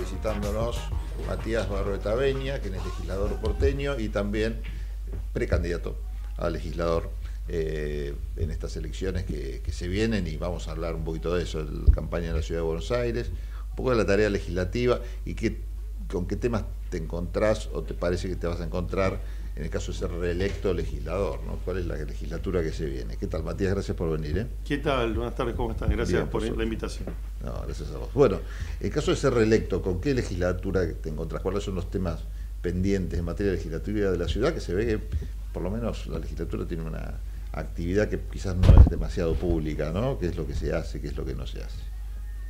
visitándonos Matías Barroeta Beña, que es legislador porteño y también precandidato a legislador eh, en estas elecciones que, se vienen y vamos a hablar un poquito de eso, la campaña en la Ciudad de Buenos Aires, un poco de la tarea legislativa y qué, con qué temas te encontrás o te parece que te vas a encontrar en el caso de ser reelecto legislador, ¿no? ¿Cuál es la legislatura que se viene? ¿Qué tal, Matías? Gracias por venir. ¿eh? ¿Qué tal? Buenas tardes, ¿cómo están? Gracias por, la invitación. No, gracias a vos. Bueno, en el caso de ser reelecto, ¿con qué legislatura te encontrás? ¿Cuáles son los temas pendientes en materia legislativa de la ciudad? Que se ve que por lo menos la legislatura tiene una actividad que quizás no es demasiado pública, ¿no? ¿Qué es lo que se hace, qué es lo que no se hace?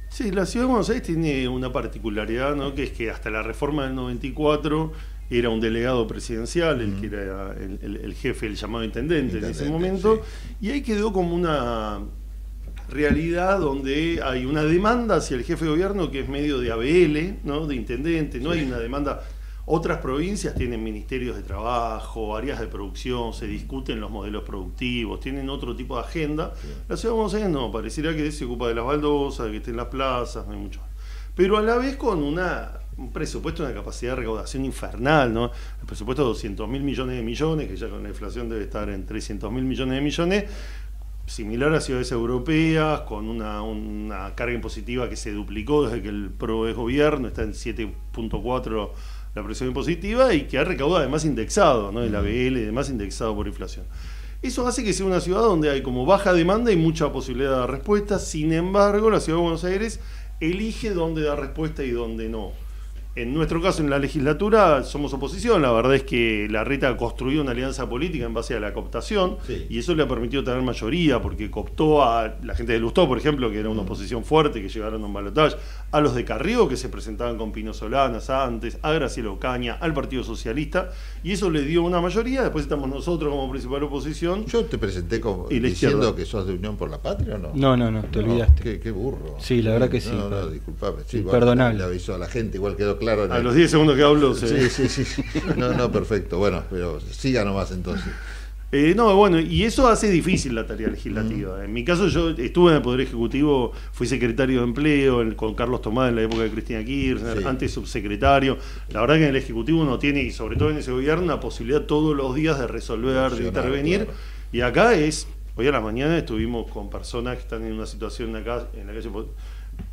Sí, la ciudad de Buenos Aires tiene una particularidad, ¿no? Que es que hasta la reforma del 94 era un delegado presidencial, el que era el, jefe, el llamado intendente, en ese momento, y ahí quedó como una realidad donde hay una demanda hacia el jefe de gobierno que es medio de ABL, ¿no? de intendente, no hay una demanda. Otras provincias tienen ministerios de trabajo, áreas de producción, se discuten los modelos productivos, tienen otro tipo de agenda. La ciudad de Buenos Aires no, pareciera que se ocupa de las baldosas, que esté en las plazas, no hay mucho. Pero a la vez con una un presupuesto, una capacidad de recaudación infernal, ¿no? El presupuesto de 200 mil millones de millones, que ya con la inflación debe estar en 300 mil millones de millones, similar a ciudades europeas, con una, carga impositiva que se duplicó desde que el PRO es gobierno, está en 7.4 la presión impositiva y que ha recaudado además indexado, ¿no? El ABL además indexado por inflación. Eso hace que sea una ciudad donde hay como baja demanda y mucha posibilidad de respuesta. Sin embargo, la ciudad de Buenos Aires elige dónde dar respuesta y dónde no. En nuestro caso, en la legislatura, somos oposición. La verdad es que la RETA construido una alianza política en base a la cooptación y eso le ha permitido tener mayoría porque cooptó a la gente de Lustó, por ejemplo, que era una oposición fuerte, que llegaron a un balotaje, a los de Carrió, que se presentaban con Pino Solanas antes, a Graciela Ocaña, al Partido Socialista, y eso le dio una mayoría. Después estamos nosotros como principal oposición. Yo te presenté como diciendo que sos de Unión por la Patria, ¿o no? No, no, no, te olvidaste. Qué, burro. Sí, la verdad que sí. No, no, disculpame. Sí, Perdonable. Le avisó a la gente, igual quedó claro a los 10 segundos que hablo. Sí, sí, sí, No, no, perfecto. Bueno, pero siga nomás entonces. Eh, no, bueno, y eso hace difícil la tarea legislativa. En mi caso, yo estuve en el Poder Ejecutivo, fui secretario de Empleo con Carlos Tomás en la época de Cristina Kirchner, antes subsecretario. La verdad que en el Ejecutivo uno tiene, y sobre todo en ese gobierno, la posibilidad todos los días de resolver, de intervenir. Y acá es, hoy a la mañana estuvimos con personas que están en una situación acá, en la calle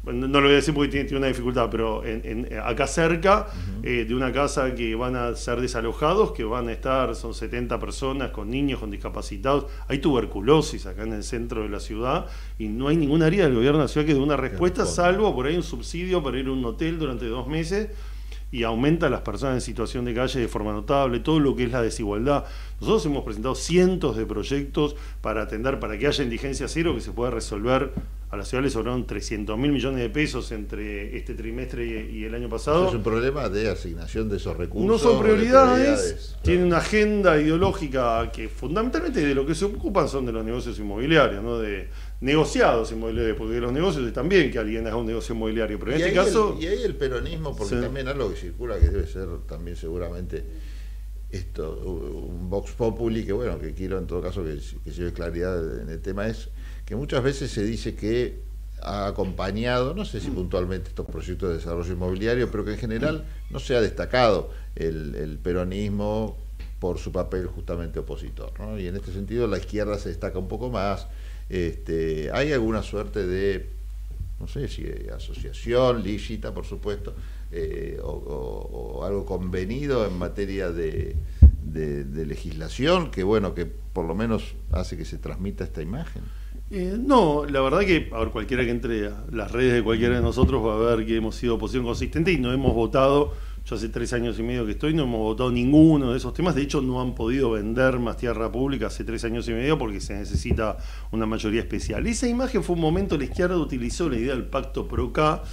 no lo voy a decir porque tiene, una dificultad, pero en, acá cerca eh, de una casa que van a ser desalojados, que van a estar, son 70 personas con niños, con discapacitados, hay tuberculosis acá en el centro de la ciudad y no hay ninguna área del gobierno de la ciudad que dé una respuesta, salvo por ahí un subsidio para ir a un hotel durante dos meses y aumenta a las personas en situación de calle de forma notable, todo lo que es la desigualdad. Nosotros hemos presentado cientos de proyectos para atender, para que haya indigencia cero, que se pueda resolver a la ciudad le sobraron 300 mil millones de pesos entre este trimestre y, el año pasado. Es un problema de asignación de esos recursos. No son prioridades, tiene una agenda ideológica que fundamentalmente de lo que se ocupan son de los negocios inmobiliarios, ¿no? de negociados inmobiliarios, porque los negocios están bien que alguien haga un negocio inmobiliario, pero en este caso... y ahí el peronismo, porque también algo que circula que debe ser también seguramente esto, un Vox Populi, que bueno, que quiero en todo caso que, que lleve claridad en el tema, es que muchas veces se dice que ha acompañado, no sé si puntualmente estos proyectos de desarrollo inmobiliario, pero que en general no se ha destacado el, peronismo por su papel justamente opositor. Y en este sentido la izquierda se destaca un poco más. Este, hay alguna suerte de, no sé si asociación lícita, por supuesto, eh, o, algo convenido en materia de, legislación que, bueno, que por lo menos hace que se transmita esta imagen. Eh, no, la verdad que a cualquiera que entre a las redes de cualquiera de nosotros va a ver que hemos sido oposición consistente y no hemos votado, yo hace tres años y medio que estoy, no hemos votado ninguno de esos temas, de hecho no han podido vender más tierra pública hace tres años y medio porque se necesita una mayoría especial. Esa imagen fue un momento, la izquierda utilizó la idea del pacto PROCA,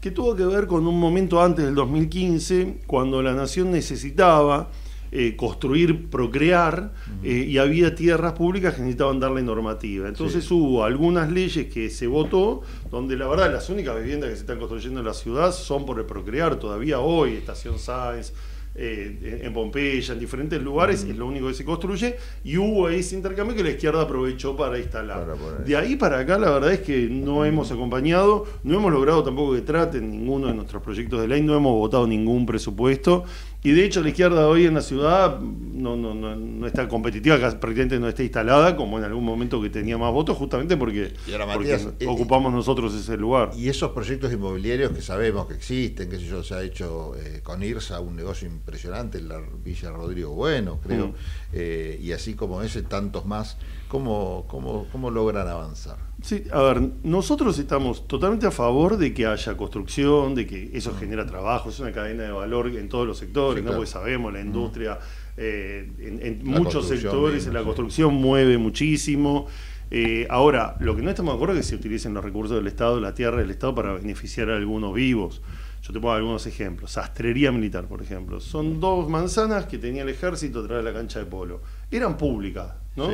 que tuvo que ver con un momento antes del 2015, cuando la nación necesitaba eh, construir, procrear, eh, y había tierras públicas que necesitaban darle normativa. Entonces hubo algunas leyes que se votó, donde la verdad las únicas viviendas que se están construyendo en la ciudad son por el procrear, todavía hoy, Estación Sáenz, eh, en Pompeya, en diferentes lugares, es lo único que se construye, y hubo ese intercambio que la izquierda aprovechó para instalar. de ahí para acá, la verdad es que no hemos acompañado, no hemos logrado tampoco que traten ninguno de nuestros proyectos de ley, no hemos votado ningún presupuesto, y de hecho la izquierda hoy en la ciudad no, no, no, no está competitiva, prácticamente no está instalada, como en algún momento que tenía más votos, justamente porque, eh, ocupamos nosotros ese lugar. Y esos proyectos inmobiliarios que sabemos que existen, que yo, se ha hecho eh, con IRSA un negocio impresionante en la Villa Rodrigo Bueno, creo, mm. eh, y así como ese, tantos más, ¿cómo, cómo, cómo logran avanzar? Sí, a ver, nosotros estamos totalmente a favor de que haya construcción, de que eso mm. genera trabajo, es una cadena de valor en todos los sectores, ¿no? Porque sabemos, la mm. industria, eh, en, muchos sectores, la construcción mueve muchísimo. Eh, ahora, lo que no estamos de acuerdo es que se utilicen los recursos del Estado, la tierra del Estado, para beneficiar a algunos vivos. Yo te pongo algunos ejemplos. Sastrería militar, por ejemplo. Son dos manzanas que tenía el ejército atrás de la cancha de polo. Eran públicas, ¿no?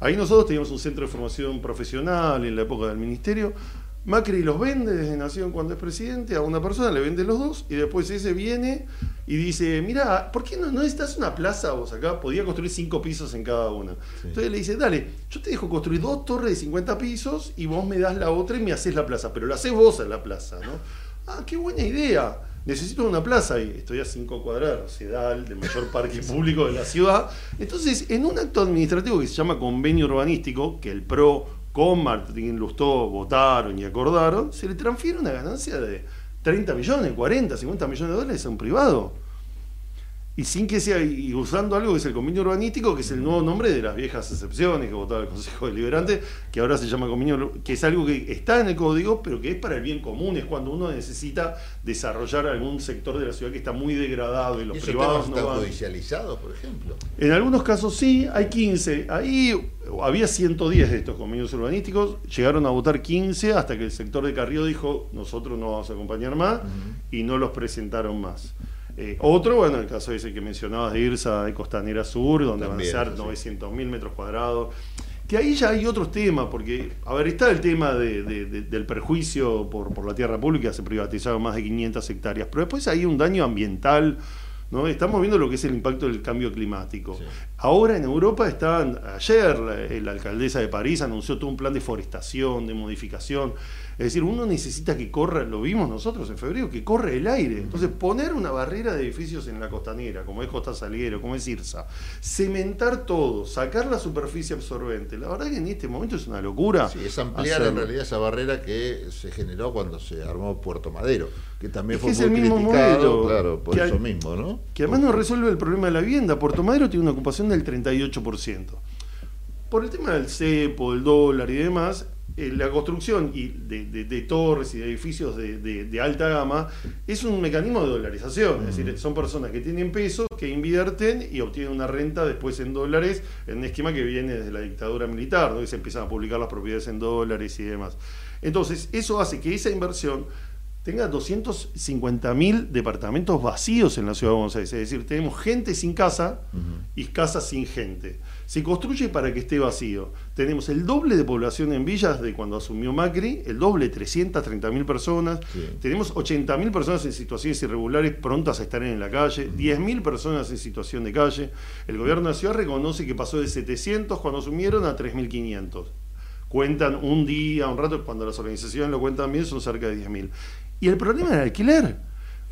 Ahí nosotros teníamos un centro de formación profesional en la época del ministerio. Macri los vende desde Nación cuando es presidente, a una persona le vende los dos y después ese viene y dice, mira, ¿por qué no, no necesitas una plaza vos acá? Podía construir cinco pisos en cada una. Entonces le dice, dale, yo te dejo construir dos torres de 50 pisos y vos me das la otra y me haces la plaza, pero la haces vos en la plaza, ¿no? Ah, qué buena idea. Necesito una plaza y estoy a 5 cuadrados, Sedal, del mayor parque público de la ciudad. Entonces, en un acto administrativo que se llama convenio urbanístico, que el PRO con Martín Lustó votaron y acordaron, se le transfiere una ganancia de 30 millones, 40, 50 millones de dólares a un privado y sin que sea, y usando algo que es el convenio urbanístico, que es el nuevo nombre de las viejas excepciones que votaba el Consejo Deliberante, que ahora se llama convenio, que es algo que está en el código, pero que es para el bien común, es cuando uno necesita desarrollar algún sector de la ciudad que está muy degradado y los privados no van. judicializados, por ejemplo? En algunos casos sí, hay 15. Ahí había 110 de estos convenios urbanísticos, llegaron a votar 15 hasta que el sector de Carrió dijo, nosotros no vamos a acompañar más, y no los presentaron más. Eh, otro, bueno, el caso ese que mencionabas de Irsa de Costanera Sur, donde van a ser 900.000 metros cuadrados. Que ahí ya hay otros temas, porque, a ver, está el tema del perjuicio por, por la tierra pública, se privatizaron más de 500 hectáreas, pero después hay un daño ambiental ¿no? Estamos viendo lo que es el impacto del cambio climático. Ahora en Europa están, ayer la, alcaldesa de París anunció todo un plan de forestación, de modificación. Es decir, uno necesita que corra, lo vimos nosotros en febrero, que corre el aire. Entonces, poner una barrera de edificios en la costanera, como es Costa Salguero, como es Irsa, cementar todo, sacar la superficie absorbente, la verdad que en este momento es una locura. Sí, es ampliar en realidad esa barrera que se generó cuando se armó Puerto Madero, que también fue muy criticado, claro, por eso mismo, ¿no? Que además no resuelve el problema de la vivienda. Puerto Madero tiene una ocupación del 38%. Por el tema del cepo, el dólar y demás, eh, la construcción y de, torres y de edificios de, alta gama es un mecanismo de dolarización. Es decir, son personas que tienen pesos, que invierten y obtienen una renta después en dólares, en un esquema que viene desde la dictadura militar, donde se empiezan a publicar las propiedades en dólares y demás. Entonces, eso hace que esa inversión tenga 250.000 departamentos vacíos en la ciudad de Buenos Aires. Es decir, tenemos gente sin casa y casas sin gente. Se construye para que esté vacío. Tenemos el doble de población en villas de cuando asumió Macri, el doble, 330.000 personas. Tenemos 80.000 personas en situaciones irregulares prontas a estar en la calle, 10.000 personas en situación de calle. El gobierno de la ciudad reconoce que pasó de 700 cuando asumieron a 3.500 cuentan un día, un rato, cuando las organizaciones lo cuentan bien, son cerca de 10.000. Y el problema del alquiler.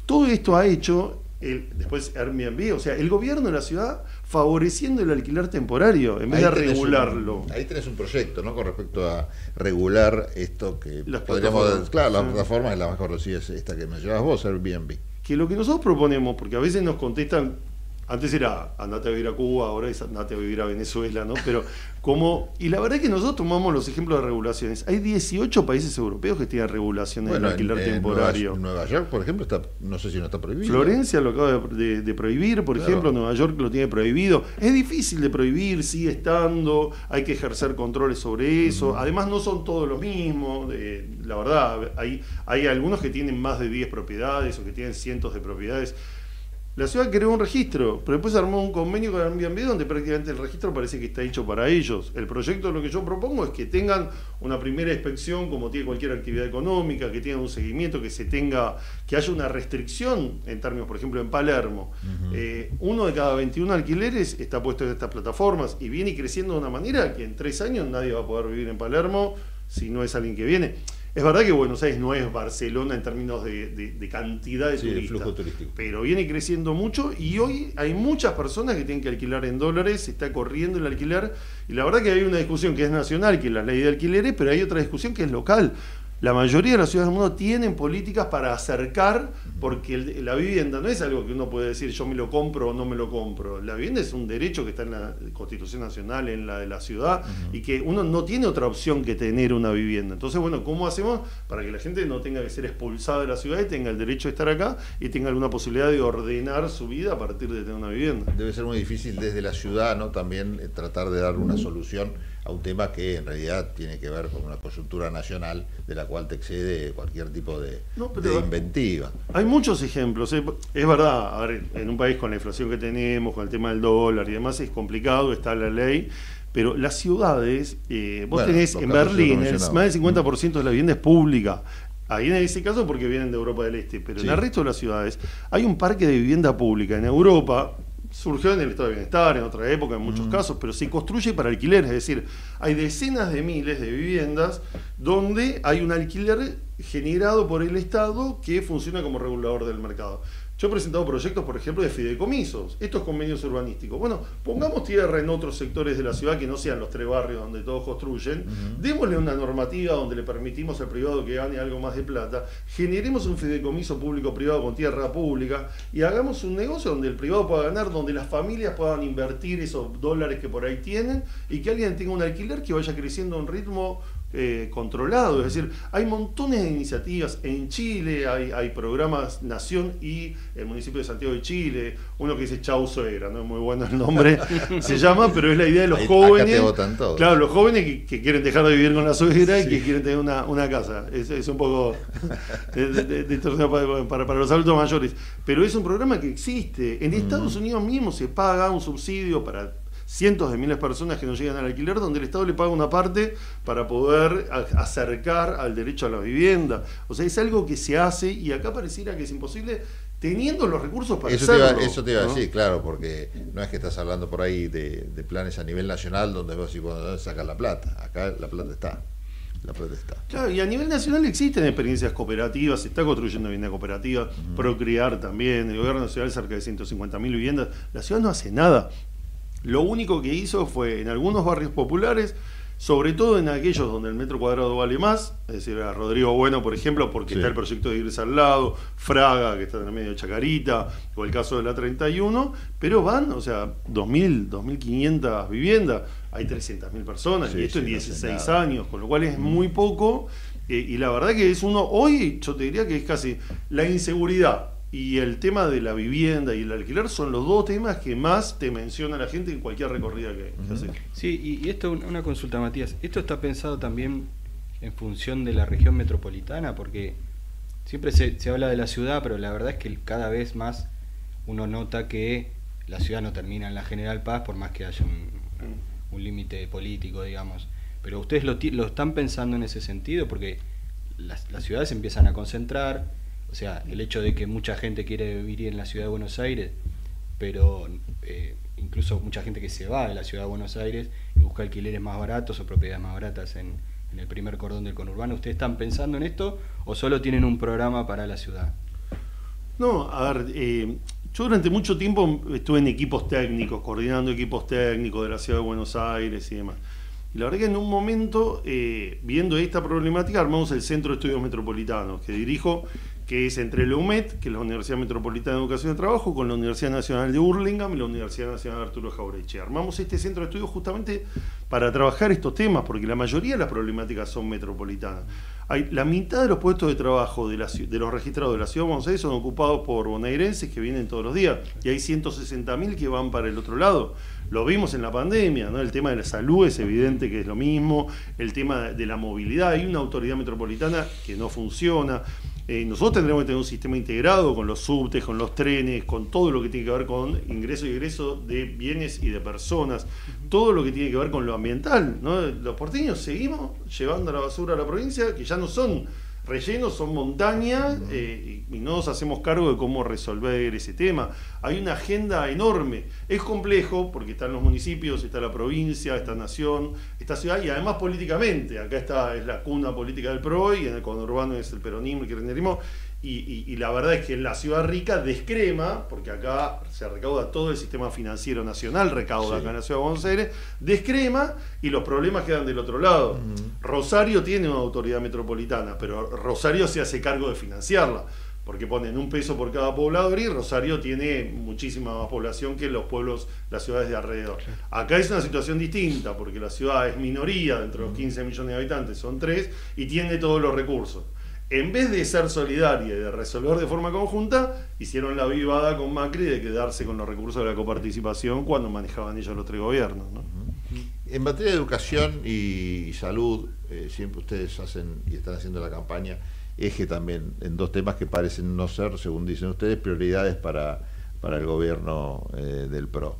Todo esto ha hecho, el, después Airbnb, o sea, el gobierno de la ciudad favoreciendo el alquiler temporario en vez de regularlo. ahí tenés un proyecto, ¿no? Con respecto a regular esto que las podríamos. Claro, la plataforma es la más conocida, es esta que mencionabas vos, Airbnb. Que lo que nosotros proponemos, porque a veces nos contestan antes era andate a vivir a Cuba, ahora es andate a vivir a Venezuela, ¿no? Pero como, y la verdad es que nosotros tomamos los ejemplos de regulaciones. Hay 18 países europeos que tienen regulaciones de alquiler temporario. Nueva, York, por ejemplo, está, no sé si no está prohibido. Florencia lo acaba de, prohibir, por ejemplo, Nueva York lo tiene prohibido. Es difícil de prohibir, sigue estando, hay que ejercer controles sobre eso. Además, no son todos los mismos. la verdad, hay, hay algunos que tienen más de 10 propiedades o que tienen cientos de propiedades La ciudad creó un registro, pero después armó un convenio con Airbnb donde prácticamente el registro parece que está hecho para ellos. El proyecto lo que yo propongo es que tengan una primera inspección como tiene cualquier actividad económica, que tengan un seguimiento, que se tenga, que haya una restricción en términos, por ejemplo, en Palermo. Eh, uno de cada 21 alquileres está puesto en estas plataformas y viene creciendo de una manera que en tres años nadie va a poder vivir en Palermo si no es alguien que viene. Es verdad que Buenos Aires no es Barcelona en términos de, cantidad de turistas, flujo turístico. pero viene creciendo mucho y hoy hay muchas personas que tienen que alquilar en dólares, se está corriendo el alquiler y la verdad que hay una discusión que es nacional, que es la ley de alquileres, pero hay otra discusión que es local. La mayoría de las ciudades del mundo tienen políticas para acercar, porque la vivienda no es algo que uno puede decir yo me lo compro o no me lo compro. La vivienda es un derecho que está en la Constitución Nacional, en la de la ciudad, y que uno no tiene otra opción que tener una vivienda. Entonces, bueno, ¿cómo hacemos para que la gente no tenga que ser expulsada de la ciudad y tenga el derecho de estar acá y tenga alguna posibilidad de ordenar su vida a partir de tener una vivienda? Debe ser muy difícil desde la ciudad, ¿no? También eh, tratar de dar una solución a un tema que en realidad tiene que ver con una coyuntura nacional de la cual te excede cualquier tipo de, inventiva. Hay muchos ejemplos. ¿eh? Es verdad, en un país con la inflación que tenemos, con el tema del dólar y demás, es complicado, está la ley. Pero las ciudades, eh, vos tenés en Berlín, más del 50% de la vivienda es pública. Ahí en ese caso porque vienen de Europa del Este, pero en el resto de las ciudades hay un parque de vivienda pública. En Europa, surgió en el estado de bienestar, en otra época en muchos casos, pero se construye para alquiler, es decir, hay decenas de miles de viviendas donde hay un alquiler generado por el Estado que funciona como regulador del mercado. Yo he presentado proyectos, por ejemplo, de fideicomisos, estos convenios urbanísticos. Bueno, pongamos tierra en otros sectores de la ciudad que no sean los tres barrios donde todos construyen, démosle una normativa donde le permitimos al privado que gane algo más de plata, generemos un fideicomiso público-privado con tierra pública y hagamos un negocio donde el privado pueda ganar, donde las familias puedan invertir esos dólares que por ahí tienen y que alguien tenga un alquiler que vaya creciendo a un ritmo eh, controlado. Es decir, hay montones de iniciativas. En Chile hay, programas Nación y el municipio de Santiago de Chile, uno que dice Chau Suegra, no es muy bueno el nombre, se llama, pero es la idea de los jóvenes. Claro, los jóvenes que, quieren dejar de vivir con la suegra y que quieren tener una, casa. Es, un poco de, para, para, los adultos mayores. Pero es un programa que existe. En mm. Estados Unidos mismo se paga un subsidio para cientos de miles de personas que no llegan al alquiler, donde el Estado le paga una parte para poder acercar al derecho a la vivienda. O sea, es algo que se hace y acá pareciera que es imposible teniendo los recursos para eso hacerlo. Te eso te iba a decir, claro, porque no es que estás hablando por ahí de, planes a nivel nacional donde vos decís, bueno, sacar la plata? Acá la plata está. La plata está. Claro, y a nivel nacional existen experiencias cooperativas, se está construyendo vivienda cooperativa, Procrear también, el gobierno nacional cerca de 150.000 viviendas. La ciudad no hace nada. Lo único que hizo fue en algunos barrios populares, sobre todo en aquellos donde el metro cuadrado vale más, es decir, a Rodrigo Bueno, por ejemplo, porque está el proyecto de Iglesia al lado, Fraga, que está en el medio de Chacarita, o el caso de la 31, pero van, o sea, 2.000, 2.500 viviendas, hay 300.000 personas, y esto en 16 años, con lo cual es muy poco, eh, y la verdad que es uno, hoy yo te diría que es casi la inseguridad y el tema de la vivienda y el alquiler son los dos temas que más te menciona la gente en cualquier recorrida que, hace. Sí, y, esto, una consulta, Matías. ¿Esto está pensado también en función de la región metropolitana? Porque siempre se, habla de la ciudad, pero la verdad es que cada vez más uno nota que la ciudad no termina en la General Paz, por más que haya un, límite político, digamos. Pero ustedes lo, lo, están pensando en ese sentido, porque las, las ciudades empiezan a concentrar o sea, el hecho de que mucha gente quiere vivir en la ciudad de Buenos Aires, pero eh, incluso mucha gente que se va de la ciudad de Buenos Aires y busca alquileres más baratos o propiedades más baratas en, el primer cordón del conurbano. ¿Ustedes están pensando en esto o solo tienen un programa para la ciudad? No, a ver, eh, yo durante mucho tiempo estuve en equipos técnicos, coordinando equipos técnicos de la ciudad de Buenos Aires y demás. Y la verdad que en un momento, eh, viendo esta problemática, armamos el Centro de Estudios Metropolitanos, que dirijo que es entre la UMED, que es la Universidad Metropolitana de Educación y Trabajo, con la Universidad Nacional de Burlingame y la Universidad Nacional de Arturo Jaureche. Armamos este centro de estudios justamente para trabajar estos temas, porque la mayoría de las problemáticas son metropolitanas. Hay, la mitad de los puestos de trabajo de, los registrados de la ciudad de Buenos son ocupados por bonaerenses que vienen todos los días, y hay 160.000 que van para el otro lado. Lo vimos en la pandemia, ¿no? El tema de la salud es evidente que es lo mismo, el tema de la movilidad, hay una autoridad metropolitana que no funciona Eh, nosotros tendremos que tener un sistema integrado con los subtes, con los trenes, con todo lo que tiene que ver con ingreso y egreso de bienes y de personas, todo lo que tiene que ver con lo ambiental. ¿no? Los porteños seguimos llevando la basura a la provincia, que ya no son rellenos, son montañas, eh, y, no nos hacemos cargo de cómo resolver ese tema. Hay una agenda enorme. Es complejo porque están los municipios, está la provincia, esta nación, esta ciudad, y además políticamente. Acá está es la cuna política del PRO y en el conurbano es el peronismo, el kirchnerismo, y, la verdad es que la ciudad rica descrema, porque acá se recauda todo el sistema financiero nacional, recauda acá en la ciudad de Buenos Aires, descrema y los problemas quedan del otro lado. Rosario tiene una autoridad metropolitana, pero Rosario se hace cargo de financiarla, porque ponen un peso por cada poblador y Rosario tiene muchísima más población que los pueblos, las ciudades de alrededor. Acá es una situación distinta, porque la ciudad es minoría, dentro de los 15 millones de habitantes son tres, y tiene todos los recursos en vez de ser solidaria y de resolver de forma conjunta, hicieron la vivada con Macri de quedarse con los recursos de la coparticipación cuando manejaban ellos los tres gobiernos. En materia de educación y salud, eh, siempre ustedes hacen y están haciendo la campaña eje también en dos temas que parecen no ser, según dicen ustedes, prioridades para, para el gobierno eh, del PRO.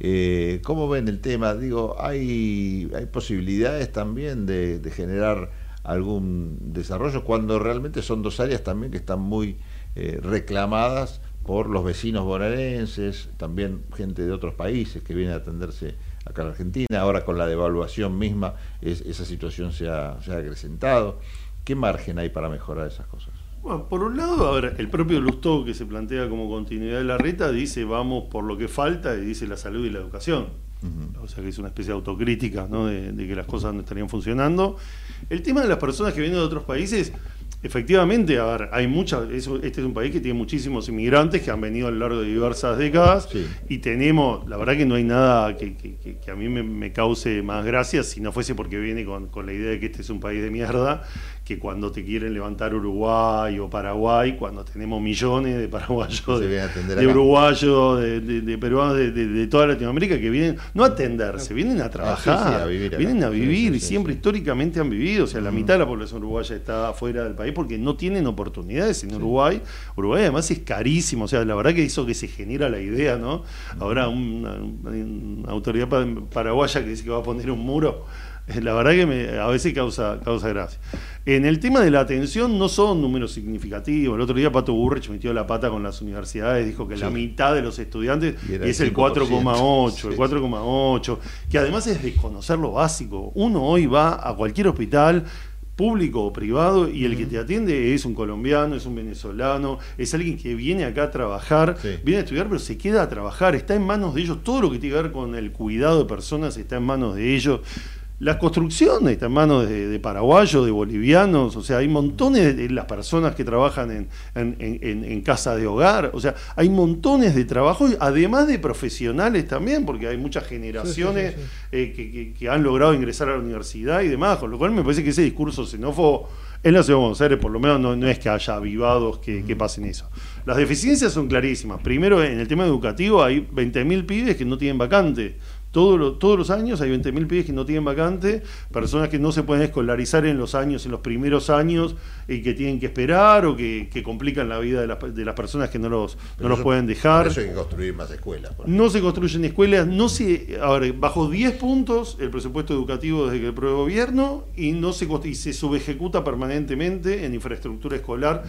Eh, ¿Cómo ven el tema? Digo, hay, hay posibilidades también de generar algún desarrollo, cuando realmente son dos áreas también que están muy eh, reclamadas por los vecinos bonaerenses, también gente de otros países que viene a atenderse acá en Argentina, ahora con la devaluación misma esa situación se ha, se ha acrecentado. ¿Qué margen hay para mejorar esas cosas? Bueno, por un lado, el propio Lustó que se plantea como continuidad de la reta dice vamos por lo que falta y dice la salud y la educación. O sea que es una especie de autocrítica ¿no? de, de, que las cosas no estarían funcionando. El tema de las personas que vienen de otros países, efectivamente, a ver, hay muchas, este es un país que tiene muchísimos inmigrantes que han venido a lo largo de diversas décadas y tenemos, la verdad que no hay nada que, a mí me, cause más gracia si no fuese porque viene con, con la idea de que este es un país de mierda que cuando te quieren levantar Uruguay o Paraguay, cuando tenemos millones de paraguayos, de, uruguayos, de, peruanos, de, toda Latinoamérica que vienen, no a atenderse, vienen a trabajar, vienen a vivir, y siempre históricamente han vivido, o sea, la mitad de la población uruguaya está fuera del país porque no tienen oportunidades en Uruguay. Uruguay además es carísimo, o sea, la verdad que hizo que se genera la idea, ¿no? Ahora una autoridad paraguaya que dice que va a poner un muro la verdad que me, a veces causa, causa gracia. En el tema de la atención no son números significativos. El otro día Pato Burrich metió la pata con las universidades, dijo que la mitad de los estudiantes es el 4,8, el 4,8, que además es desconocer lo básico. Uno hoy va a cualquier hospital público o privado y el que te atiende es un colombiano, es un venezolano, es alguien que viene acá a trabajar, viene a estudiar pero se queda a trabajar, está en manos de ellos, todo lo que tiene que ver con el cuidado de personas está en manos de ellos. La construcción está en manos de, paraguayos, de bolivianos, o sea, hay montones de, las personas que trabajan en, en, casa de hogar, o sea, hay montones de trabajo, además de profesionales también, porque hay muchas generaciones eh, que, han logrado ingresar a la universidad y demás, con lo cual me parece que ese discurso xenófobo en la ciudad de Buenos Aires, por lo menos, no, es que haya avivados que, que pasen eso. Las deficiencias son clarísimas. Primero, en el tema educativo hay 20.000 pibes que no tienen vacante todos los años hay 20.000 pibes que no tienen vacante, personas que no se pueden escolarizar en los años, en los primeros años, y que tienen que esperar o que, complican la vida de, las personas que no los, no los pueden dejar. Por eso hay que construir más escuelas. No se construyen escuelas, no se, a ver, bajo 10 puntos el presupuesto educativo desde que el gobierno y no se, y se subejecuta permanentemente en infraestructura escolar.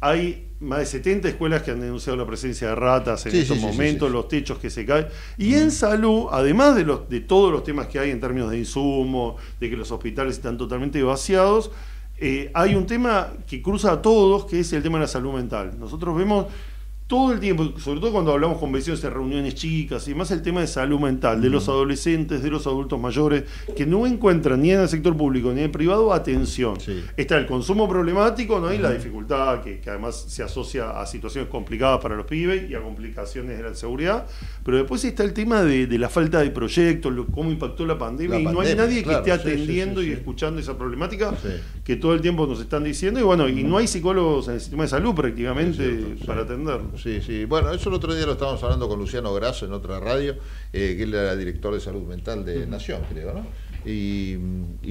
Hay más de 70 escuelas que han denunciado la presencia de ratas en estos momentos, los techos que se caen. Y en salud, además de, los, de todos los temas que hay en términos de insumo, de que los hospitales están totalmente vaciados, eh, hay un tema que cruza a todos, que es el tema de la salud mental. Nosotros vemos todo el tiempo, sobre todo cuando hablamos con vecinos en reuniones chicas y más el tema de salud mental, de los adolescentes, de los adultos mayores, que no encuentran ni en el sector público ni en el privado atención. Está el consumo problemático, ¿no? Y la dificultad que, además se asocia a situaciones complicadas para los pibes y a complicaciones de la seguridad. Pero después está el tema de, la falta de proyectos, cómo impactó la pandemia, y no hay nadie que esté atendiendo y escuchando esa problemática que todo el tiempo nos están diciendo. Y bueno, y no hay psicólogos en el sistema de salud prácticamente para atenderlo. Sí, sí. Bueno, eso el otro día lo estábamos hablando con Luciano Grasso en otra radio, eh, que él era director de salud mental de Nación, creo, ¿no? Y,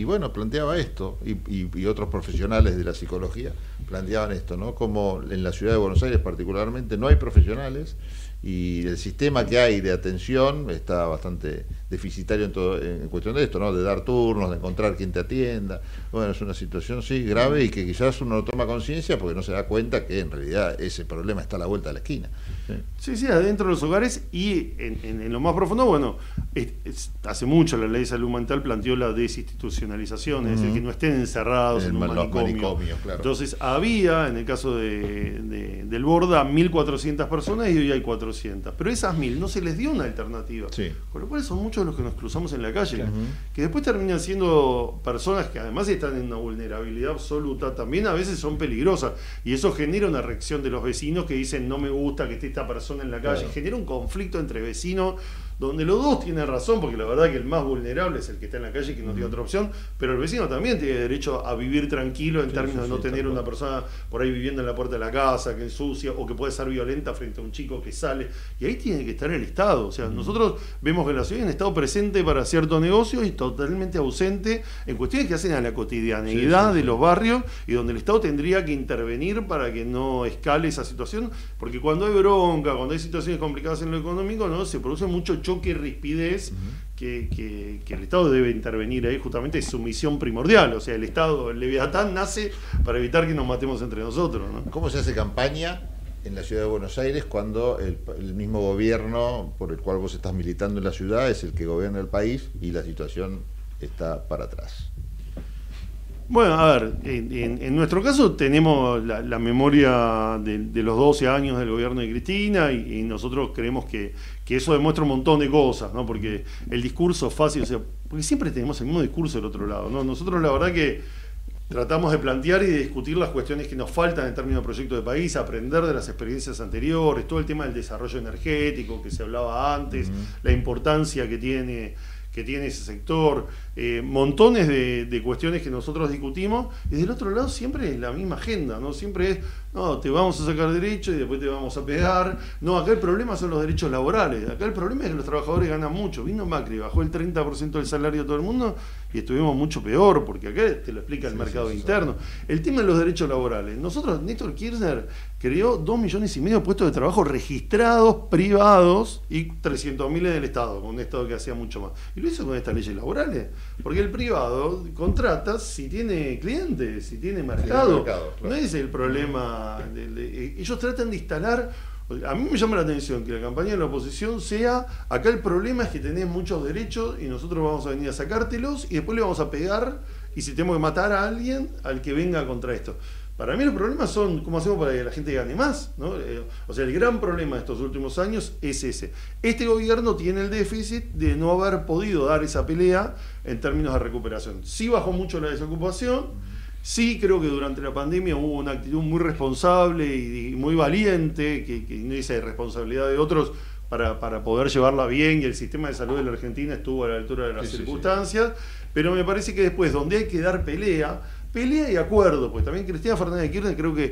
bueno, planteaba esto, y, otros profesionales de la psicología planteaban esto, ¿no? Como en la ciudad de Buenos Aires particularmente no hay profesionales y el sistema que hay de atención está bastante deficitario en, todo, en cuestión de esto, ¿no? De dar turnos, de encontrar quien te atienda. Bueno, es una situación, sí, grave y que quizás uno no toma conciencia porque no se da cuenta que en realidad ese problema está a la vuelta de la esquina. Sí, sí, adentro de los hogares y en, lo más profundo, bueno, hace mucho la ley de salud mental planteó la desinstitucionalización, es decir, que no estén encerrados en, un manicomio. Entonces, había, en el caso de, del Borda, 1.400 personas y hoy hay 400. Pero esas 1.000 no se les dio una alternativa. Con lo cual son muchos los que nos cruzamos en la calle, que después terminan siendo personas que además están en una vulnerabilidad absoluta, también a veces son peligrosas. Y eso genera una reacción de los vecinos que dicen, no me gusta que esté persona en la calle, genera un conflicto entre vecinos donde los dos tienen razón, porque la verdad que el más vulnerable es el que está en la calle y que no tiene otra opción, pero el vecino también tiene derecho a vivir tranquilo en términos de no tener una persona por ahí viviendo en la puerta de la casa, que ensucia, o que puede ser violenta frente a un chico que sale. Y ahí tiene que estar el Estado. O sea, nosotros vemos que la ciudad es un Estado presente para cierto negocio y totalmente ausente en cuestiones que hacen a la cotidianeidad de los barrios y donde el Estado tendría que intervenir para que no escale esa situación, porque cuando hay bronca, cuando hay situaciones complicadas en lo económico, no se produce mucho choque y rispidez que, el Estado debe intervenir ahí, justamente es su misión primordial. O sea, el Estado, el Leviatán, nace para evitar que nos matemos entre nosotros. ¿Cómo se hace campaña en la ciudad de Buenos Aires cuando el, el, mismo gobierno por el cual vos estás militando en la ciudad es el que gobierna el país y la situación está para atrás? Bueno, a ver, en, nuestro caso tenemos la, memoria de, los 12 años del gobierno de Cristina y, nosotros creemos que, eso demuestra un montón de cosas, ¿no? Porque el discurso fácil, o sea, porque siempre tenemos el mismo discurso del otro lado, ¿no? Nosotros la verdad que tratamos de plantear y de discutir las cuestiones que nos faltan en términos de proyecto de país, aprender de las experiencias anteriores, todo el tema del desarrollo energético que se hablaba antes, la importancia que tiene que tiene ese sector, eh, montones de, cuestiones que nosotros discutimos, y del otro lado siempre es la misma agenda, ¿no? Siempre es, no, te vamos a sacar derecho y después te vamos a pegar. No, acá el problema son los derechos laborales, acá el problema es que los trabajadores ganan mucho. Vino Macri, bajó el 30% del salario de todo el mundo y estuvimos mucho peor, porque acá te lo explica el mercado interno. El tema de los derechos laborales. Nosotros, Néstor Kirchner creó 2 millones y medio de puestos de trabajo registrados, privados, y 300 mil en el Estado, con un Estado que hacía mucho más. Y lo hizo con estas leyes laborales, porque el privado contrata si tiene clientes, si tiene mercado. No es el problema. De, ellos tratan de instalar a mí me llama la atención que la campaña de la oposición sea, acá el problema es que tenés muchos derechos y nosotros vamos a venir a sacártelos y después le vamos a pegar y si tenemos que matar a alguien, al que venga contra esto. Para mí los problemas son cómo hacemos para que la gente gane más. Eh, o sea, el gran problema de estos últimos años es ese. Este gobierno tiene el déficit de no haber podido dar esa pelea en términos de recuperación. Sí bajó mucho la desocupación Sí, creo que durante la pandemia hubo una actitud muy responsable y, muy valiente, que, no dice responsabilidad de otros, para, poder llevarla bien y el sistema de salud de la Argentina estuvo a la altura de las circunstancias, pero me parece que después, donde hay que dar pelea, pelea y acuerdo, pues también Cristina Fernández de Kirchner creo que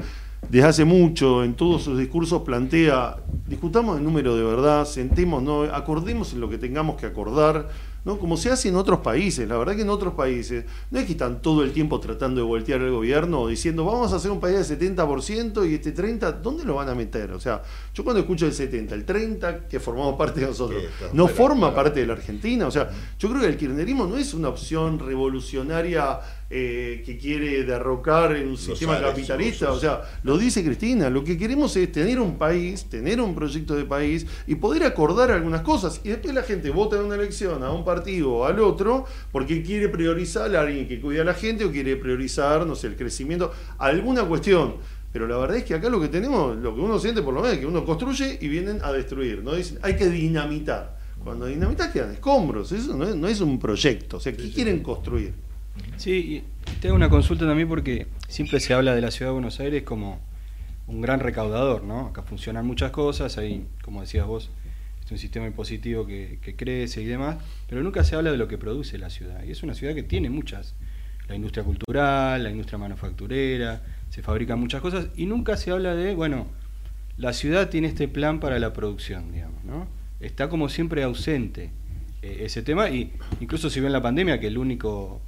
desde hace mucho en todos sus discursos plantea, discutamos el número de verdad, sentemos, no, acordemos en lo que tengamos que acordar, ¿no? como se hace en otros países. La verdad que en otros países no es que están todo el tiempo tratando de voltear el gobierno diciendo vamos a hacer un país de 70% y este 30%, ¿dónde lo van a meter? O sea, yo cuando escucho el 70, el 30, que formamos parte de nosotros, no forma parte de la Argentina. O sea, yo creo que el kirchnerismo no es una opción revolucionaria eh, que quiere derrocar en un sistema capitalista. O sea, lo dice Cristina, lo que queremos es tener un país, tener un proyecto de país y poder acordar algunas cosas. Y después la gente vota en una elección a un partido o al otro porque quiere priorizar a alguien que cuida a la gente o quiere priorizar, no sé, el crecimiento, alguna cuestión. Pero la verdad es que acá lo que tenemos, lo que uno siente por lo menos es que uno construye y vienen a destruir. ¿no? Dicen, hay que dinamitar. Cuando dinamitas quedan escombros, eso no es, no es un proyecto. O sea, ¿qué quieren construir? Sí, y tengo una consulta también porque siempre se habla de la ciudad de Buenos Aires como un gran recaudador, ¿no? Acá funcionan muchas cosas, hay, como decías vos, es un sistema impositivo que, crece y demás, pero nunca se habla de lo que produce la ciudad. Y es una ciudad que tiene muchas, la industria cultural, la industria manufacturera, se fabrican muchas cosas y nunca se habla de, bueno, la ciudad tiene este plan para la producción, digamos, ¿no? Está como siempre ausente eh, ese tema. Y incluso si ven la pandemia, que el único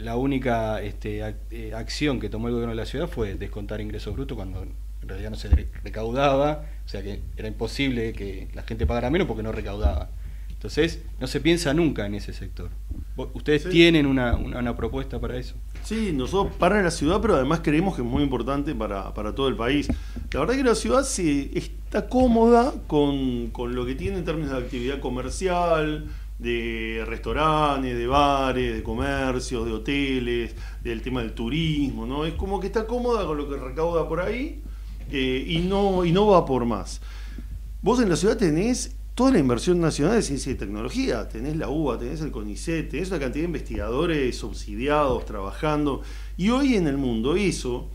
la única este, eh, acción que tomó el gobierno de la ciudad fue descontar ingresos brutos cuando en realidad no se recaudaba, o sea que era imposible que la gente pagara menos porque no recaudaba. Entonces, no se piensa nunca en ese sector. ¿Ustedes tienen una, una, propuesta para eso? Sí, nosotros para la ciudad, pero además creemos que es muy importante para, para todo el país. La verdad que la ciudad se está cómoda con, con lo que tiene en términos de actividad comercial, de restaurantes, de bares, de comercios, de hoteles, del tema del turismo, ¿no? Es como que está cómoda con lo que recauda por ahí eh, y, no, y no va por más. Vos en la ciudad tenés toda la inversión nacional de ciencia y tecnología, tenés la UBA, tenés el CONICET, tenés una cantidad de investigadores subsidiados trabajando y hoy en el mundo eso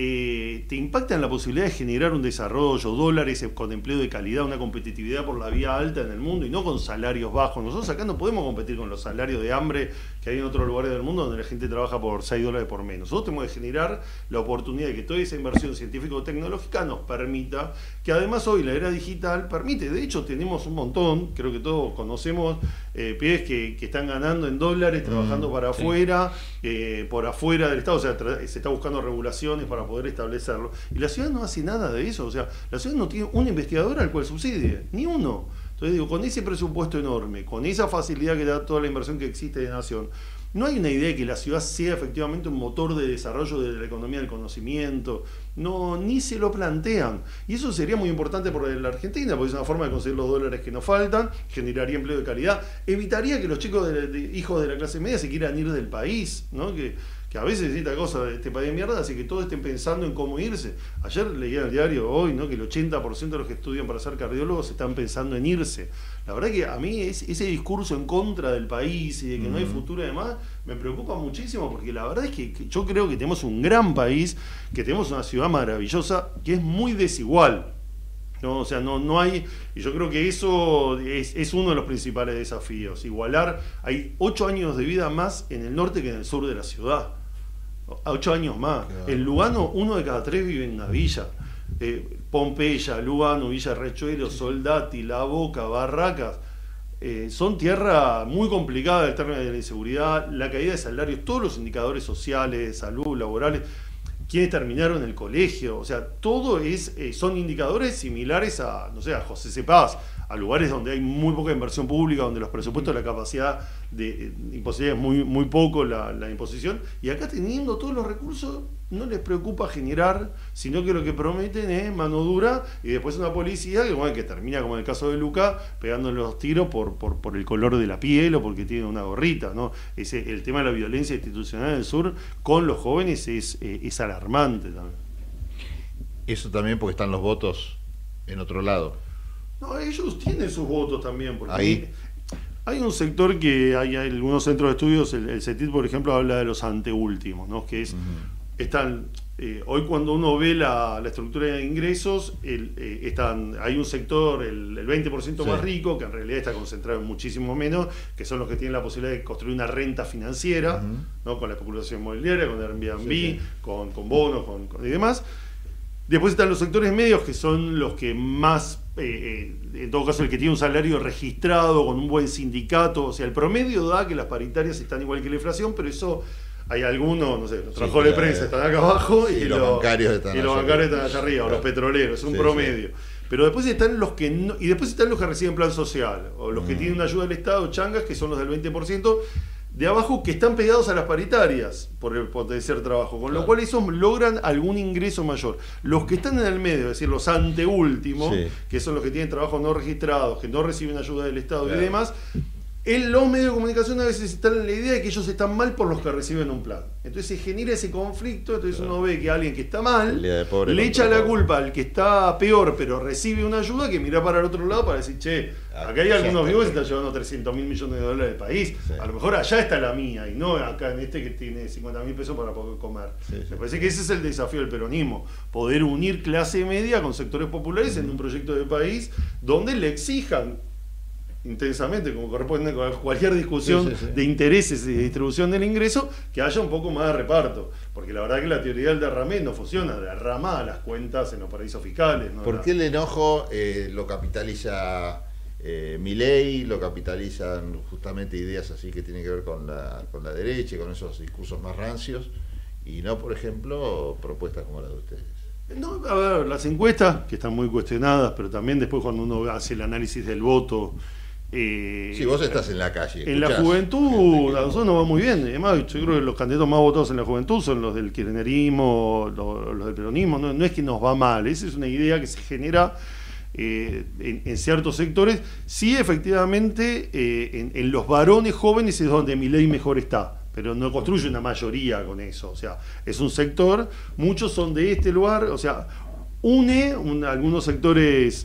eh, te impacta en la posibilidad de generar un desarrollo, dólares con empleo de calidad, una competitividad por la vía alta en el mundo y no con salarios bajos. Nosotros acá no podemos competir con los salarios de hambre que hay en otros lugares del mundo donde la gente trabaja por 6 dólares por menos. Nosotros tenemos que generar la oportunidad de que toda esa inversión científico-tecnológica nos permita, que además hoy la era digital permite, de hecho tenemos un montón, creo que todos conocemos eh, pies que, están ganando en dólares, trabajando mm, para afuera, eh, por afuera del Estado, o sea, se está buscando regulaciones para poder establecerlo. Y la ciudad no hace nada de eso. O sea, la ciudad no tiene un investigador al cual subsidie, ni uno. Entonces digo, con ese presupuesto enorme, con esa facilidad que da toda la inversión que existe de nación, no hay una idea de que la ciudad sea efectivamente un motor de desarrollo de la economía del conocimiento. No, ni se lo plantean. Y eso sería muy importante por la Argentina, porque es una forma de conseguir los dólares que nos faltan, generaría empleo de calidad, evitaría que los chicos de, hijos de la clase media se quieran ir del país, ¿no? Que a veces necesita cosas de este país de mierda, así que todos estén pensando en cómo irse. Ayer leía en el diario hoy ¿no? que el 80% de los que estudian para ser cardiólogos están pensando en irse. La verdad que a mí ese discurso en contra del país y de que no hay futuro y demás me preocupa muchísimo porque la verdad es que, yo creo que tenemos un gran país, que tenemos una ciudad maravillosa que es muy desigual. ¿no? O sea, no, no hay, y yo creo que eso es, es, uno de los principales desafíos, igualar, hay ocho años de vida más en el norte que en el sur de la ciudad ocho años más. En Lugano, uno de cada tres vive en una villa. Eh, Pompeya, Lugano, Villa Rechuelo, Soldati, La Boca, Barracas. Eh, son tierra muy complicada en términos de la inseguridad, la caída de salarios, todos los indicadores sociales, de salud, laborales, quienes terminaron el colegio, o sea, todo es, eh, son indicadores similares a, no sé, a José Cepaz, a lugares donde hay muy poca inversión pública, donde los presupuestos, la capacidad de, imposibilidad es muy, muy poco la, imposición, y acá teniendo todos los recursos no les preocupa generar, sino que lo que prometen es mano dura y después una policía que, bueno, que termina, como en el caso de Luca, pegándole los tiros por, por, el color de la piel o porque tiene una gorrita. ¿no? Ese, el tema de la violencia institucional en el sur con los jóvenes es, eh, es alarmante también. Eso también porque están los votos en otro lado. No, ellos tienen sus votos también. Porque Ahí. Hay un sector que hay, algunos centros de estudios, el, CETIT, por ejemplo, habla de los anteúltimos, ¿no? que es, están, eh, hoy cuando uno ve la, estructura de ingresos, eh, están, hay un sector, el, 20% más rico, que en realidad está concentrado en muchísimo menos, que son los que tienen la posibilidad de construir una renta financiera, ¿no? con la especulación inmobiliaria, con Airbnb, con, con, bonos con, y demás. Después están los sectores medios, que son los que más, eh, eh, en todo caso, el que tiene un salario registrado, con un buen sindicato. O sea, el promedio da que las paritarias están igual que la inflación, pero eso hay algunos, no sé, los trabajadores de prensa están acá abajo y, los, bancarios están, y los bancarios están allá arriba, o los petroleros, es un promedio. Pero después están los que no, y después están los que reciben plan social, o los que mm. tienen una ayuda del Estado, changas, que son los del 20%, de abajo que están pegados a las paritarias por el potenciar trabajo, con lo cual esos logran algún ingreso mayor. Los que están en el medio, es decir, los anteúltimos, que son los que tienen trabajo no registrados, que no reciben ayuda del Estado y demás, en los medios de comunicación a veces están en la idea de que ellos están mal por los que reciben un plan. Entonces se genera ese conflicto, entonces uno ve que alguien que está mal le echa la culpa al que está peor pero recibe una ayuda que mira para el otro lado para decir, che, ah, acá hay algunos vivos que están llevando 300 mil millones de dólares del país. A lo mejor allá está la mía y no acá en este que tiene 50 mil pesos para poder comer. Me parece que ese es el desafío del peronismo, poder unir clase media con sectores populares en un proyecto de país donde le exijan intensamente, como corresponde con cualquier discusión de intereses y de distribución del ingreso, que haya un poco más de reparto. Porque la verdad que la teoría del derramé no funciona, derrama las cuentas en los paraísos fiscales. ¿Por qué el enojo eh, lo capitaliza eh, Milei lo capitalizan justamente ideas así que tienen que ver con la, con la derecha, con esos discursos más rancios, y no, por ejemplo, propuestas como las de ustedes. No, a ver, las encuestas, que están muy cuestionadas, pero también después cuando uno hace el análisis del voto... Eh, si vos estás en la calle. En la juventud, a nosotros nos va muy bien. Además, yo creo que los candidatos más votados en la juventud son los del kirchnerismo, los, del peronismo. No, es que nos va mal, esa es una idea que se genera eh, en, ciertos sectores. Sí, efectivamente, eh, en, los varones jóvenes es donde mi ley mejor está pero no construye una mayoría con eso. O sea, es un sector, muchos son de este lugar, o sea, une algunos sectores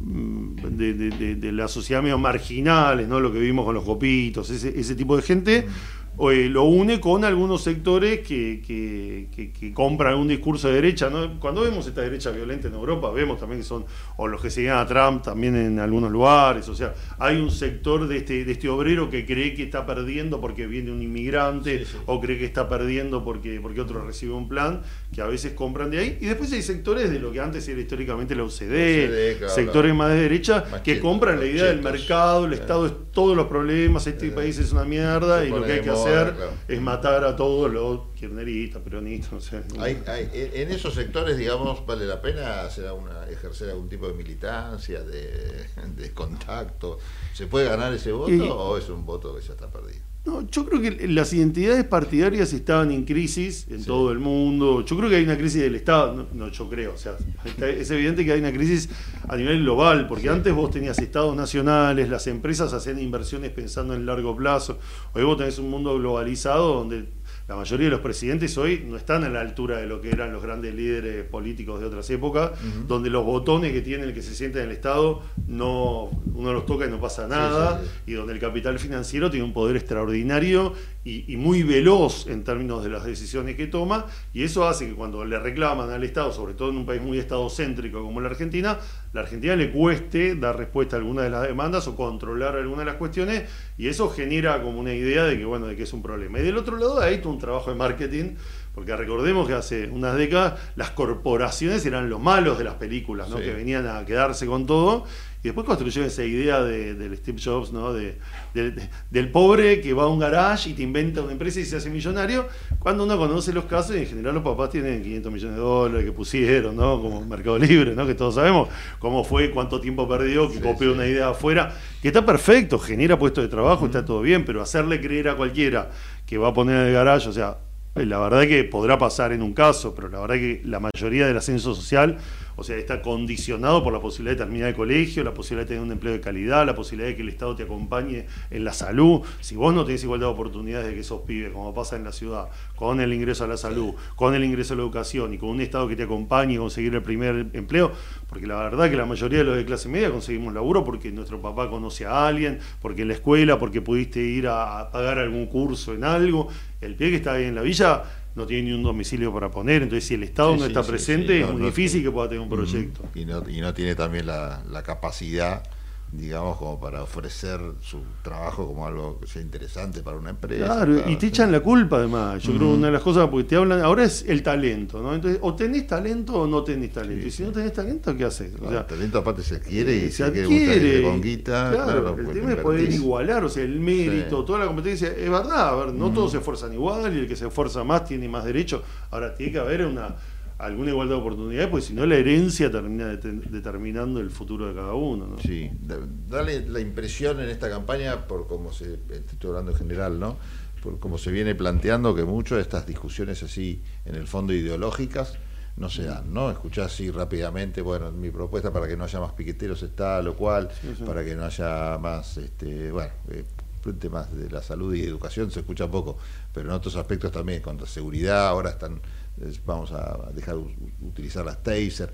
eh, de, la sociedad medio marginales, ¿no? Lo que vimos con los copitos, ese, ese tipo de gente. Eh, lo une con algunos sectores que, que, compran un discurso de derecha. ¿no? Cuando vemos esta derecha violenta en Europa, vemos también que son, o los que siguen a Trump también en algunos lugares, o sea, hay un sector de este, de este obrero que cree que está perdiendo porque viene un inmigrante, o cree que está perdiendo porque, porque otro recibe un plan, que a veces compran de ahí. Y después hay sectores de lo que antes era históricamente la OCDE, sectores más de derecha, que compran la idea del mercado, el Estado es todos los problemas, este eh, país es una mierda y lo que hay que hacer es matar a todos los kirchneristas, peronistas, no sé. en esos sectores, digamos, vale la pena hacer ejercer algún tipo de militancia, de, contacto. ¿Se puede ganar ese voto o es un voto que ya está perdido? No, yo creo que las identidades partidarias estaban en crisis en todo el mundo. Yo creo que hay una crisis del Estado. No, yo creo. O sea, es evidente que hay una crisis a nivel global, porque antes vos tenías estados nacionales, las empresas hacían inversiones pensando en largo plazo. Hoy vos tenés un mundo globalizado donde la mayoría de los presidentes hoy no están a la altura de lo que eran los grandes líderes políticos de otras épocas, donde los botones que tiene el que se siente en el Estado no uno los toca y no pasa nada, y donde el capital financiero tiene un poder extraordinario y, muy veloz en términos de las decisiones que toma, y eso hace que cuando le reclaman al Estado, sobre todo en un país muy estadocéntrico como la Argentina, la Argentina le cueste dar respuesta a alguna de las demandas o controlar alguna de las cuestiones, y eso genera como una idea de que, bueno, de que es un problema. Y del otro lado hay todo un trabajo de marketing, porque recordemos que hace unas décadas las corporaciones eran los malos de las películas, ¿no? que venían a quedarse con todo, y después construyó esa idea de, del Steve Jobs, ¿no? De, del pobre que va a un garage y te inventa una empresa y se hace millonario, cuando uno conoce los casos y en general los papás tienen 500 millones de dólares que pusieron, ¿no? Como Mercado Libre, ¿no? Que todos sabemos cómo fue, cuánto tiempo perdió, que copió una idea afuera, que está perfecto, genera puestos de trabajo, está todo bien, pero hacerle creer a cualquiera que va a poner en el garage, o sea, la verdad que podrá pasar en un caso, pero la verdad que la mayoría del ascenso social o sea, está condicionado por la posibilidad de terminar el colegio, la posibilidad de tener un empleo de calidad, la posibilidad de que el Estado te acompañe en la salud. Si vos no tenés igualdad de oportunidades de que esos pibes, como pasa en la ciudad, con el ingreso a la salud, con el ingreso a la educación y con un Estado que te acompañe a conseguir el primer empleo, porque la verdad que la mayoría de los de clase media conseguimos laburo porque nuestro papá conoce a alguien, porque en la escuela, porque pudiste ir a pagar algún curso en algo. El pie que está ahí en la villa no tiene ni un domicilio para poner, entonces si el Estado no está presente es muy difícil que pueda tener un proyecto. Y no, y no tiene también la, la capacidad digamos, como para ofrecer su trabajo como algo que sea interesante para una empresa. Claro, y te echan la culpa además. Yo creo que una de las cosas, porque te hablan, ahora es el talento, ¿no? Entonces, o tenés talento o no tenés talento. y si no tenés talento, ¿qué haces? O sea, el talento aparte se adquiere y se, adquiere con guita. Claro, el tema es poder igualar, o sea, el mérito, toda la competencia. Es verdad, a ver, no todos se esfuerzan igual y el que se esfuerza más tiene más derecho. Ahora, tiene que haber una alguna igualdad de oportunidades, porque si no la herencia termina determinando el futuro de cada uno. ¿no? Sí, dale la impresión en esta campaña, por cómo se, estoy hablando en general, ¿no? por cómo se viene planteando que muchas de estas discusiones así, en el fondo ideológicas, no se dan, ¿no? Escuchás así rápidamente, bueno, mi propuesta para que no haya más piqueteros está lo cual, para que no haya más, este, bueno, eh, temas de la salud y educación se escucha poco, pero en otros aspectos también, contra seguridad, ahora están vamos a dejar utilizar las taser.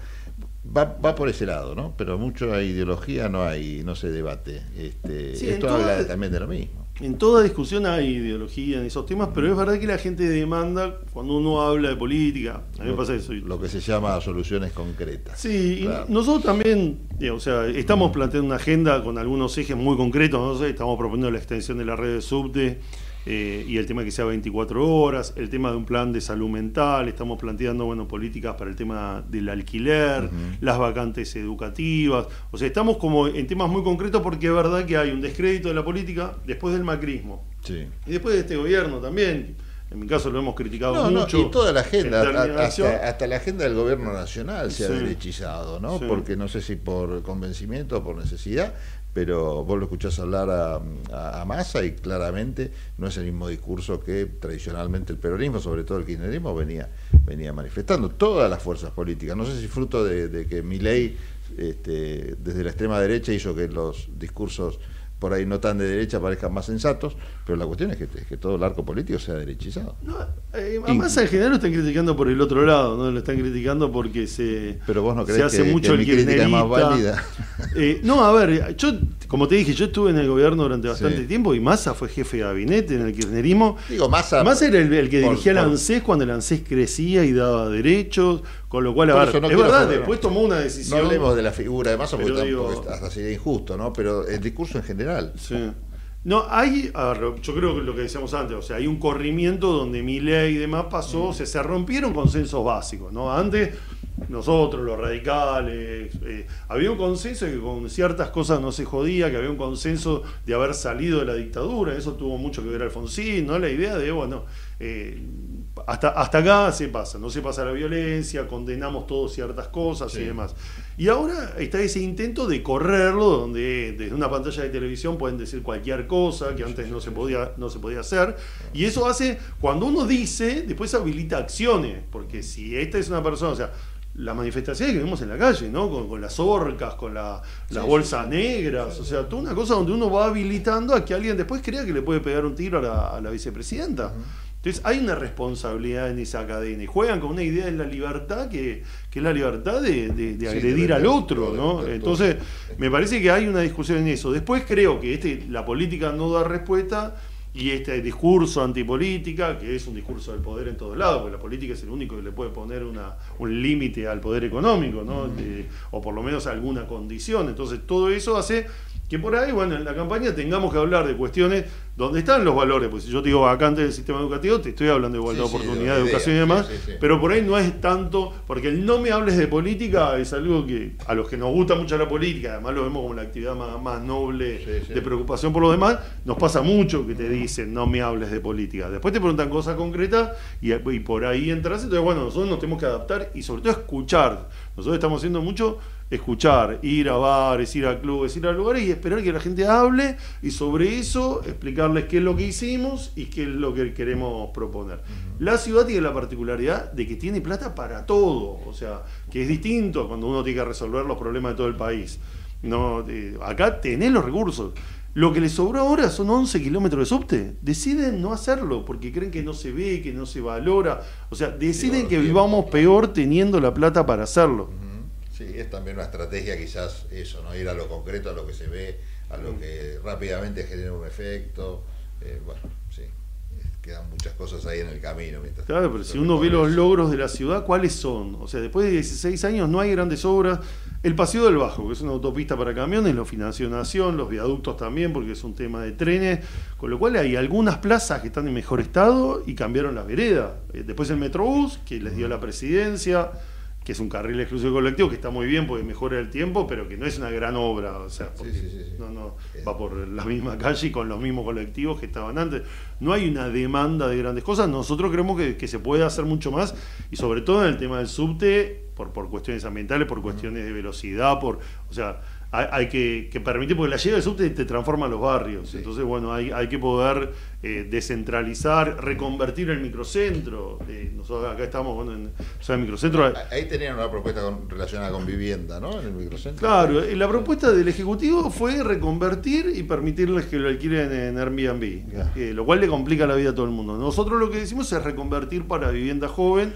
Va, va, por ese lado, ¿no? Pero mucho ideología no hay, no se debate. Este, esto habla también de lo mismo. En toda discusión hay ideología en esos temas, pero es verdad que la gente demanda, cuando uno habla de política, a mí me pasa eso. Lo que se llama soluciones concretas. Sí, y nosotros también, o sea, estamos planteando una agenda con algunos ejes muy concretos, no sé, estamos proponiendo la extensión de la red de subte, eh, y el tema de que sea 24 horas, el tema de un plan de salud mental, estamos planteando bueno, políticas para el tema del alquiler, las vacantes educativas, o sea, estamos como en temas muy concretos porque es verdad que hay un descrédito de la política después del macrismo y después de este gobierno también. En mi caso lo hemos criticado mucho. y toda la agenda, hasta, la agenda del gobierno nacional se ha derechizado, ¿no? Porque no sé si por convencimiento o por necesidad, pero vos lo escuchás hablar a, a, Massa y claramente no es el mismo discurso que tradicionalmente el peronismo, sobre todo el kirchnerismo, venía, venía manifestando. Todas las fuerzas políticas, no sé si fruto de, que mi ley este, desde la extrema derecha hizo que los discursos por ahí no tan de derecha parezcan más sensatos, pero la cuestión es que, que todo el arco político sea derechizado. No, eh, además en general lo están criticando por el otro lado, no lo están criticando porque se, pero vos no crees hace que, mucho el crítica más válida. Eh, no, a ver, yo como te dije, yo estuve en el gobierno durante bastante tiempo y Massa fue jefe de gabinete en el kirchnerismo. Digo, Massa, Massa era el, que dirigía el ANSES cuando el ANSES crecía y daba derechos, con lo cual, a ver, es verdad, después tomó una decisión. No hablemos de la figura de Massa porque tampoco hasta sería injusto, ¿no? Pero el discurso en general. Sí. No, hay, a ver, yo creo que lo que decíamos antes, o sea, hay un corrimiento donde mi ley y demás pasó, o sea, se rompieron consensos básicos, ¿no? Antes nosotros, los radicales, eh, había un consenso de que con ciertas cosas no se jodía, que había un consenso de haber salido de la dictadura, eso tuvo mucho que ver Alfonsín, ¿no? La idea de, bueno, eh, hasta, hasta acá se pasa, no se pasa la violencia, condenamos todos ciertas cosas y demás. Y ahora está ese intento de correrlo, donde desde una pantalla de televisión pueden decir cualquier cosa que antes no se podía, no se podía hacer. Y eso hace, cuando uno dice, después habilita acciones, porque si esta es una persona, o sea, las manifestaciones que vemos en la calle, ¿no? Con, las orcas, con las bolsas negras, o sea, toda una cosa donde uno va habilitando a que alguien después crea que le puede pegar un tiro a la, vicepresidenta. Entonces hay una responsabilidad en esa cadena y juegan con una idea de la libertad que, es la libertad de, agredir al otro, ¿no? Entonces me parece que hay una discusión en eso. Después creo que este, la política no da respuesta y este discurso antipolítica, que es un discurso del poder en todos lados, porque la política es el único que le puede poner una, un límite al poder económico, ¿no? o por lo menos alguna condición. Entonces todo eso hace que por ahí, bueno, en la campaña tengamos que hablar de cuestiones donde están los valores, pues si yo te digo vacante del sistema educativo, te estoy hablando de igualdad de oportunidad, de educación y demás, pero por ahí no es tanto, porque el no me hables de política es algo que a los que nos gusta mucho la política, además lo vemos como la actividad más, noble de preocupación por los demás, nos pasa mucho que te dicen no me hables de política. Después te preguntan cosas concretas y, y por ahí entras, entonces bueno, nosotros nos tenemos que adaptar y sobre todo escuchar. Nosotros estamos haciendo mucho escuchar, ir a bares, ir a clubes, ir a lugares y esperar que la gente hable y sobre eso explicarles qué es lo que hicimos y qué es lo que queremos proponer. La ciudad tiene la particularidad de que tiene plata para todo, o sea, que es distinto cuando uno tiene que resolver los problemas de todo el país. No, acá tenés los recursos. Lo que les sobró ahora son 11 kilómetros de subte. Deciden no hacerlo porque creen que no se ve, que no se valora. O sea, deciden que vivamos peor teniendo la plata para hacerlo. Sí, es también una estrategia quizás eso, ¿no? Ir a lo concreto, a lo que se ve, a lo mm. que rápidamente genera un efecto. Eh, bueno, sí, quedan muchas cosas ahí en el camino. claro, pero si uno ve los logros de la ciudad, ¿cuáles son? O sea, después de 16 años no hay grandes obras. El Paseo del Bajo, que es una autopista para camiones, lo financió Nación, los viaductos también, porque es un tema de trenes, con lo cual hay algunas plazas que están en mejor estado y cambiaron la vereda. Eh, después el Metrobús, que les dio la presidencia que es un carril exclusivo colectivo, que está muy bien porque mejora el tiempo, pero que no es una gran obra, o sea, no, no, va por la misma calle y con los mismos colectivos que estaban antes. No hay una demanda de grandes cosas, nosotros creemos que, se puede hacer mucho más, y sobre todo en el tema del subte, por, por cuestiones ambientales, por cuestiones de velocidad, por, o sea, hay, que, permitir, porque la llegada del subte te transforma los barrios. Entonces, bueno, hay, hay que poder eh, descentralizar, reconvertir el microcentro. Eh, nosotros acá estamos, bueno, en el microcentro. Ahí tenían una propuesta relacionada con vivienda, ¿no? En el microcentro. Claro, y la propuesta del Ejecutivo fue reconvertir y permitirles que lo alquilen en Airbnb, lo cual le complica la vida a todo el mundo. Nosotros lo que decimos es reconvertir para vivienda joven.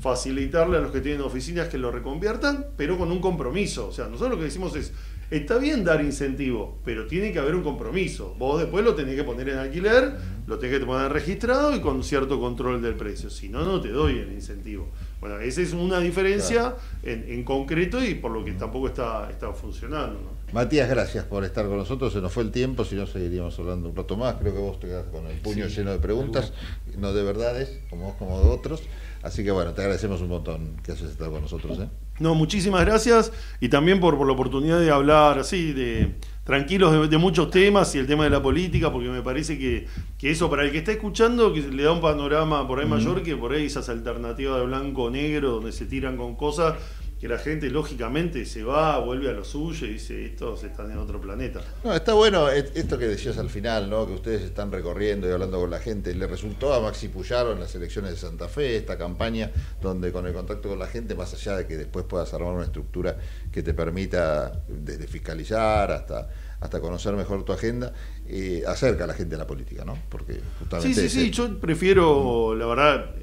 facilitarle a los que tienen oficinas que lo reconviertan, pero con un compromiso. O sea, nosotros lo que decimos es, Está bien dar incentivo, pero tiene que haber un compromiso. Vos después lo tenés que poner en alquiler, lo tenés que poner registrado y con cierto control del precio. Si no, no te doy el incentivo. Bueno, esa es una diferencia en, concreto y por lo que tampoco está, está funcionando. Matías, gracias por estar con nosotros. Se nos fue el tiempo, si no seguiríamos hablando un rato más. Creo que vos te quedas con el puño lleno de preguntas, no de verdades, como vos como de otros. Así que bueno, te agradecemos un montón que hayas estado con nosotros. ¿eh? No, muchísimas gracias. Y también por, por la oportunidad de hablar así, de tranquilos de, muchos temas y el tema de la política, porque me parece que, que, eso para el que está escuchando, que le da un panorama por ahí mayor, que por ahí esas alternativas de blanco negro, donde se tiran con cosas, que la gente lógicamente se va, vuelve a lo suyo y dice, estos están en otro planeta. No, está bueno esto que decías al final, ¿no? que ustedes están recorriendo y hablando con la gente. Le resultó a Maxi Puyaro en las elecciones de Santa Fe esta campaña donde con el contacto con la gente, más allá de que después puedas armar una estructura que te permita desde fiscalizar hasta hasta conocer mejor tu agenda, eh, acerca a la gente a la política, ¿no? Porque justamente... Sí, sí, sí, yo prefiero, la verdad,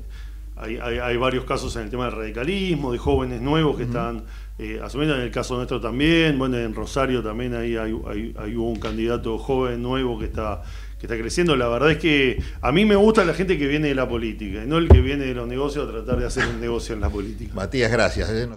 hay, varios casos en el tema del radicalismo, de jóvenes nuevos que están eh, asumiendo, en el caso nuestro también, bueno, en Rosario también hay, hay, hubo un candidato joven nuevo que está que está creciendo. La verdad es que a mí me gusta la gente que viene de la política, y no el que viene de los negocios a tratar de hacer un negocio en la política. Matías, gracias. ¿eh?